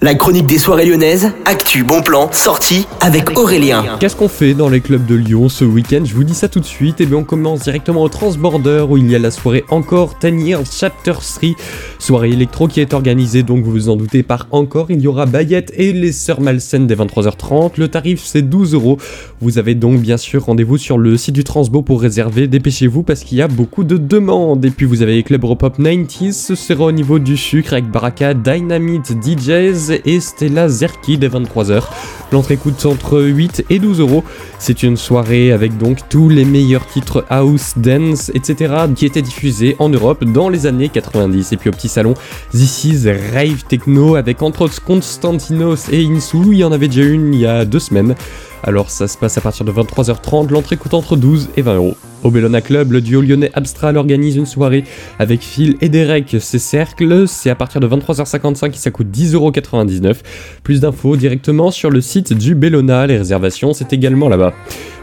La chronique des soirées lyonnaises, actu, bon plan, sortie avec Aurélien. Qu'est-ce qu'on fait dans les clubs de Lyon ce week-end Je vous dis ça tout de suite. Et bien on commence directement au Transborder où il y a la soirée encore 10 Years Chapter 3. Soirée électro qui est organisée donc vous vous en doutez par encore. Il y aura Bayette et les Sœurs Malsaines dès 23h30. Le tarif c'est 12 euros. Vous avez donc bien sûr rendez-vous sur le site du Transbo pour réserver. Dépêchez-vous parce qu'il y a beaucoup de demandes. Et puis vous avez les clubs Europop 90s. Ce sera au niveau du sucre avec Baraka, Dynamite, DJs et Stella Zerki dès 23h. L'entrée coûte entre 8 et 12 euros. C'est une soirée avec donc tous les meilleurs titres house, dance, etc. qui étaient diffusés en Europe dans les années 90. Et puis au petit salon, This is Rave Techno avec entre autres Constantinos et Insu. Il y en avait déjà une il y a deux semaines. Alors ça se passe à partir de 23h30, l'entrée coûte entre 12 et 20 euros. Au Bellona Club, le duo lyonnais Abstral organise une soirée avec Phil et Derek. C'est cercle, c'est à partir de 23h55 et ça coûte 10,99€. Plus d'infos directement sur le site du Bellona, les réservations c'est également là-bas.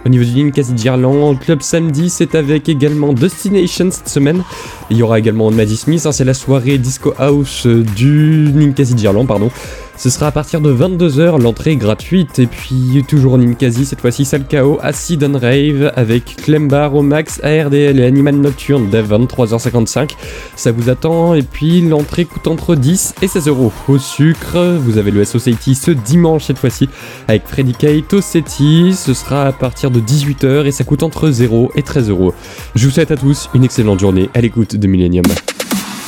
Au niveau du Ninkasi Girland, club samedi, c'est avec également Destination cette semaine. Il y aura également Maddie Smith, hein, c'est la soirée Disco House du Ninkasi Girland, pardon. Ce sera à partir de 22h, l'entrée est gratuite. Et puis, toujours Ninkasi, cette fois-ci, Salcao, Acid and Rave avec Clembar, Omax, ARDL et Animal Nocturne dès 23h55. Ça vous attend. Et puis, l'entrée coûte entre 10 et 16 euros. Au sucre, vous avez le Society ce dimanche, cette fois-ci, avec Freddy Kate au Ce sera à partir de 18h et ça coûte entre 0 et 13 euros. Je vous souhaite à tous une excellente journée à l'écoute de Millennium.